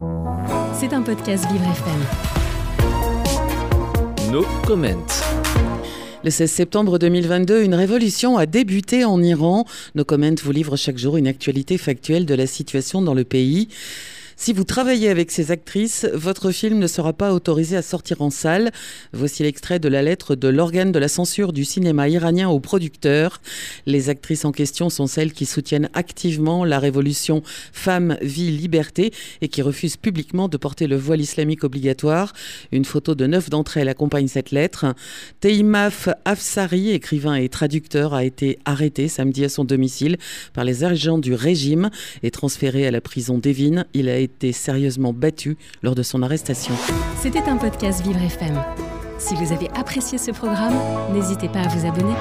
C'est un podcast Vivre FM. No comment. Le 16 septembre 2022, une révolution a débuté en Iran. Nos comments vous livrent chaque jour une actualité factuelle de la situation dans le pays. Si vous travaillez avec ces actrices, votre film ne sera pas autorisé à sortir en salle. Voici l'extrait de la lettre de l'organe de la censure du cinéma iranien aux producteurs. Les actrices en question sont celles qui soutiennent activement la révolution Femmes, Vie, Liberté et qui refusent publiquement de porter le voile islamique obligatoire. Une photo de neuf d'entre elles accompagne cette lettre. Teimaf Afsari, écrivain et traducteur, a été arrêté samedi à son domicile par les agents du régime et transféré à la prison d'Evin. Il a été été sérieusement battu lors de son arrestation. C'était un podcast Vivre FM. Si vous avez apprécié ce programme, n'hésitez pas à vous abonner.